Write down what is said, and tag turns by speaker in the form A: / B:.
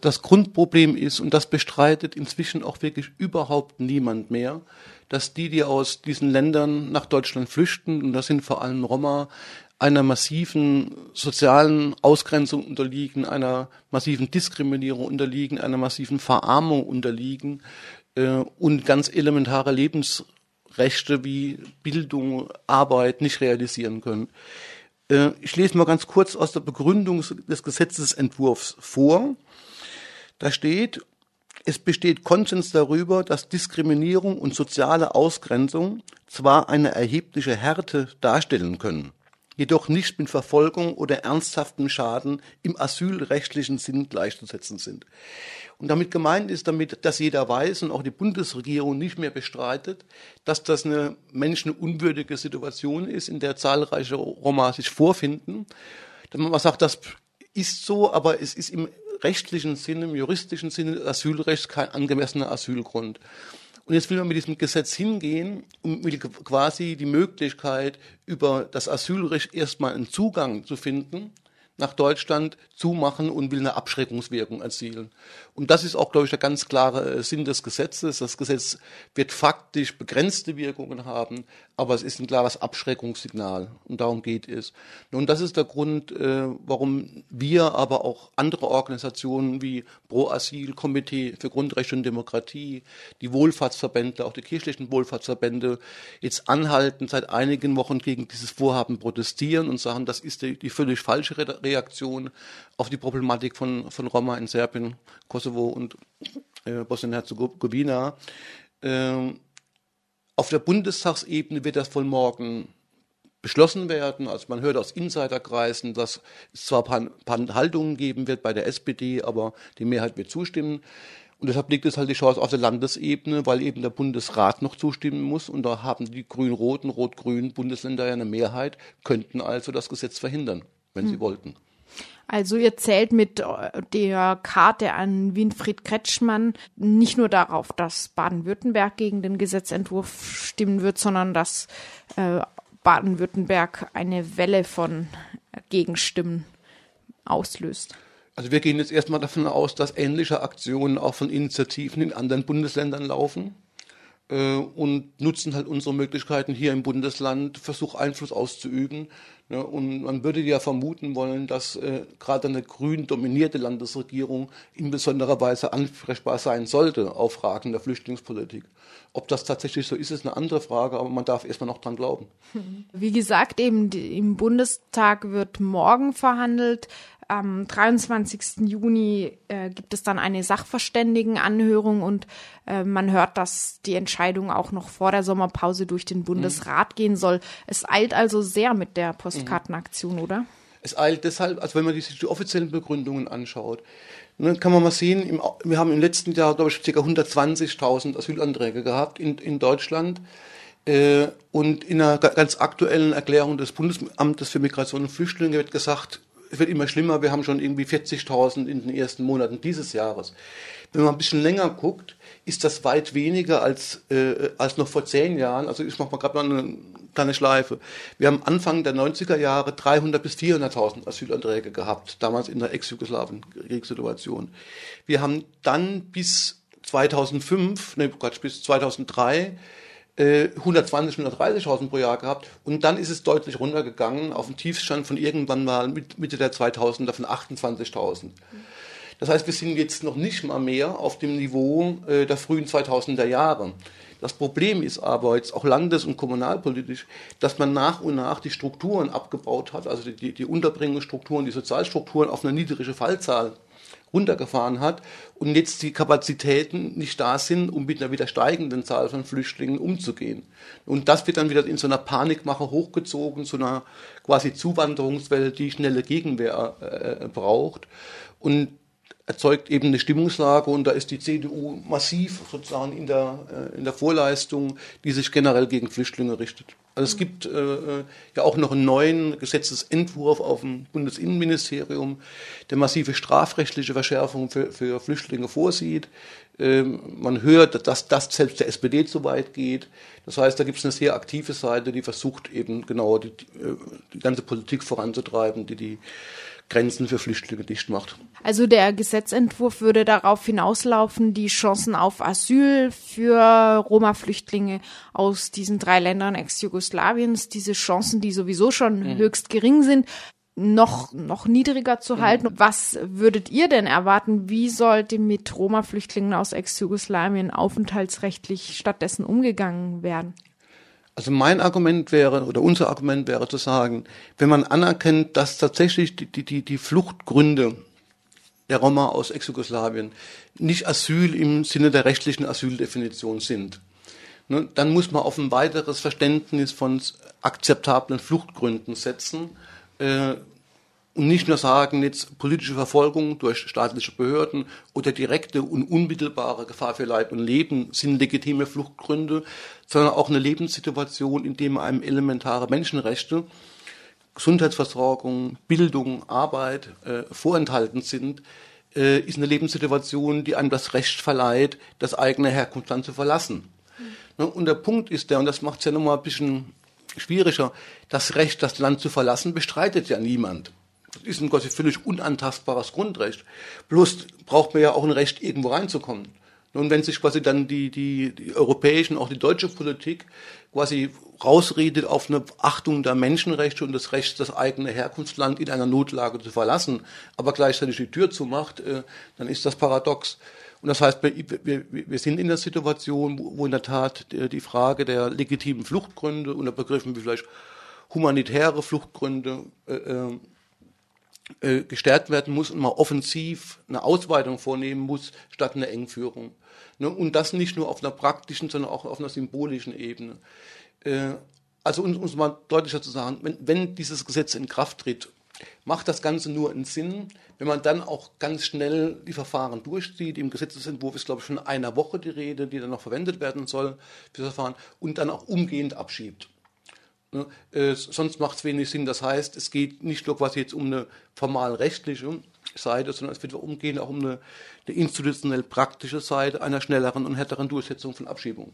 A: Das Grundproblem ist, und das bestreitet inzwischen auch wirklich überhaupt niemand mehr, dass die, die aus diesen Ländern nach Deutschland flüchten, und das sind vor allem Roma, einer massiven sozialen Ausgrenzung unterliegen, einer massiven Diskriminierung unterliegen, einer massiven Verarmung unterliegen äh, und ganz elementare Lebensrechte wie Bildung, Arbeit nicht realisieren können. Äh, ich lese mal ganz kurz aus der Begründung des Gesetzesentwurfs vor. Da steht, es besteht Konsens darüber, dass Diskriminierung und soziale Ausgrenzung zwar eine erhebliche Härte darstellen können, jedoch nicht mit Verfolgung oder ernsthaftem Schaden im asylrechtlichen Sinn gleichzusetzen sind. Und damit gemeint ist damit, dass jeder weiß und auch die Bundesregierung nicht mehr bestreitet, dass das eine menschenunwürdige Situation ist, in der zahlreiche Roma sich vorfinden. Man sagt, das ist so, aber es ist im rechtlichen Sinne, im juristischen Sinne des Asylrechts kein angemessener Asylgrund. Und jetzt will man mit diesem Gesetz hingehen und will quasi die Möglichkeit, über das Asylrecht erstmal einen Zugang zu finden nach Deutschland zumachen und will eine Abschreckungswirkung erzielen. Und das ist auch, glaube ich, der ganz klare äh, Sinn des Gesetzes. Das Gesetz wird faktisch begrenzte Wirkungen haben, aber es ist ein klares Abschreckungssignal und darum geht es. Und das ist der Grund, äh, warum wir, aber auch andere Organisationen wie Pro Asyl, Komitee für Grundrechte und Demokratie, die Wohlfahrtsverbände, auch die kirchlichen Wohlfahrtsverbände jetzt anhalten, seit einigen Wochen gegen dieses Vorhaben protestieren und sagen, das ist die, die völlig falsche Reaktion auf die Problematik von, von Roma in Serbien, Kosovo und äh, Bosnien-Herzegowina. Ähm, auf der Bundestagsebene wird das von morgen beschlossen werden. Also man hört aus Insiderkreisen, dass es zwar ein paar, paar Haltungen geben wird bei der SPD, aber die Mehrheit wird zustimmen. Und deshalb liegt es halt die Chance auf der Landesebene, weil eben der Bundesrat noch zustimmen muss. Und da haben die grün-roten, rot-grünen Bundesländer ja eine Mehrheit, könnten also das Gesetz verhindern, wenn hm. sie wollten.
B: Also ihr zählt mit äh, der Karte an Winfried Kretschmann nicht nur darauf, dass Baden-Württemberg gegen den Gesetzentwurf stimmen wird, sondern dass äh, Baden-Württemberg eine Welle von Gegenstimmen auslöst.
A: Also wir gehen jetzt erstmal davon aus, dass ähnliche Aktionen auch von Initiativen in anderen Bundesländern laufen und nutzen halt unsere Möglichkeiten hier im Bundesland, Versuch Einfluss auszuüben. Ne? Und man würde ja vermuten wollen, dass äh, gerade eine grün dominierte Landesregierung in besonderer Weise ansprechbar sein sollte auf Fragen der Flüchtlingspolitik. Ob das tatsächlich so ist, ist eine andere Frage, aber man darf erstmal noch dran glauben.
B: Wie gesagt, eben im Bundestag wird morgen verhandelt. Am 23. Juni äh, gibt es dann eine Sachverständigenanhörung und äh, man hört, dass die Entscheidung auch noch vor der Sommerpause durch den Bundesrat mhm. gehen soll. Es eilt also sehr mit der Postkartenaktion, mhm. oder?
A: Es eilt deshalb, also wenn man sich die offiziellen Begründungen anschaut, dann kann man mal sehen, im, wir haben im letzten Jahr, glaube ich, ca. 120.000 Asylanträge gehabt in, in Deutschland. Äh, und in einer ganz aktuellen Erklärung des Bundesamtes für Migration und Flüchtlinge wird gesagt, es wird immer schlimmer. Wir haben schon irgendwie 40.000 in den ersten Monaten dieses Jahres. Wenn man ein bisschen länger guckt, ist das weit weniger als, äh, als noch vor zehn Jahren. Also ich mache mal gerade mal eine kleine Schleife. Wir haben Anfang der 90er Jahre 300 bis 400.000 Asylanträge gehabt, damals in der Ex-Jugoslawien-Kriegssituation. Wir haben dann bis 2005, ne Quatsch, bis 2003 120, 130.000 pro Jahr gehabt und dann ist es deutlich runtergegangen auf einen Tiefstand von irgendwann mal Mitte der 2000er von 28.000. Das heißt, wir sind jetzt noch nicht mal mehr auf dem Niveau äh, der frühen 2000er Jahre. Das Problem ist aber jetzt auch landes- und kommunalpolitisch, dass man nach und nach die Strukturen abgebaut hat, also die, die Unterbringungsstrukturen, die Sozialstrukturen auf eine niedrige Fallzahl runtergefahren hat und jetzt die Kapazitäten nicht da sind, um mit einer wieder steigenden Zahl von Flüchtlingen umzugehen. Und das wird dann wieder in so einer Panikmache hochgezogen, so einer quasi Zuwanderungswelle, die schnelle Gegenwehr äh, braucht. Und erzeugt eben eine Stimmungslage und da ist die CDU massiv sozusagen in der, äh, in der Vorleistung, die sich generell gegen Flüchtlinge richtet. Also es gibt äh, ja auch noch einen neuen Gesetzesentwurf auf dem Bundesinnenministerium, der massive strafrechtliche Verschärfungen für, für Flüchtlinge vorsieht. Ähm, man hört, dass das selbst der SPD zu weit geht. Das heißt, da gibt es eine sehr aktive Seite, die versucht eben genau die, die, äh, die ganze Politik voranzutreiben, die die Grenzen für Flüchtlinge dicht macht.
B: Also der Gesetzentwurf würde darauf hinauslaufen, die Chancen auf Asyl für Roma-Flüchtlinge aus diesen drei Ländern Ex-Jugoslawiens, diese Chancen, die sowieso schon mhm. höchst gering sind, noch, noch niedriger zu halten. Mhm. Was würdet ihr denn erwarten? Wie sollte mit Roma-Flüchtlingen aus Ex-Jugoslawien aufenthaltsrechtlich stattdessen umgegangen werden?
A: Also mein Argument wäre, oder unser Argument wäre zu sagen, wenn man anerkennt, dass tatsächlich die, die, die Fluchtgründe der Roma aus Ex-Jugoslawien nicht Asyl im Sinne der rechtlichen Asyldefinition sind, ne, dann muss man auf ein weiteres Verständnis von akzeptablen Fluchtgründen setzen äh, und nicht nur sagen, jetzt politische Verfolgung durch staatliche Behörden oder direkte und unmittelbare Gefahr für Leib und Leben sind legitime Fluchtgründe, sondern auch eine Lebenssituation, in dem einem elementare Menschenrechte, Gesundheitsversorgung, Bildung, Arbeit äh, vorenthalten sind, äh, ist eine Lebenssituation, die einem das Recht verleiht, das eigene Herkunftsland zu verlassen. Mhm. Und der Punkt ist der, und das macht es ja nochmal ein bisschen schwieriger, das Recht, das Land zu verlassen, bestreitet ja niemand. Ist ein quasi völlig unantastbares Grundrecht. Bloß braucht man ja auch ein Recht, irgendwo reinzukommen. Nun, wenn sich quasi dann die, die, die europäischen, auch die deutsche Politik quasi rausredet auf eine Achtung der Menschenrechte und des Rechts, das eigene Herkunftsland in einer Notlage zu verlassen, aber gleichzeitig die Tür zumacht, äh, dann ist das paradox. Und das heißt, wir, wir, wir sind in der Situation, wo, in der Tat die, Frage der legitimen Fluchtgründe unter Begriffen wie vielleicht humanitäre Fluchtgründe äh, äh gestärkt werden muss und man offensiv eine Ausweitung vornehmen muss, statt eine Engführung. Ne? Und das nicht nur auf einer praktischen, sondern auch auf einer symbolischen Ebene. Äh, also um es mal deutlicher zu sagen, wenn, wenn dieses Gesetz in Kraft tritt, macht das Ganze nur einen Sinn, wenn man dann auch ganz schnell die Verfahren durchzieht. Im Gesetzesentwurf ist, glaube ich, schon einer Woche die Rede, die dann noch verwendet werden soll für das Verfahren und dann auch umgehend abschiebt. Ne? Äh, sonst macht es wenig Sinn. Das heißt, es geht nicht nur quasi jetzt um eine formal rechtliche Seite, sondern es wird umgehen auch um eine, eine institutionell praktische Seite einer schnelleren und härteren Durchsetzung von Abschiebungen.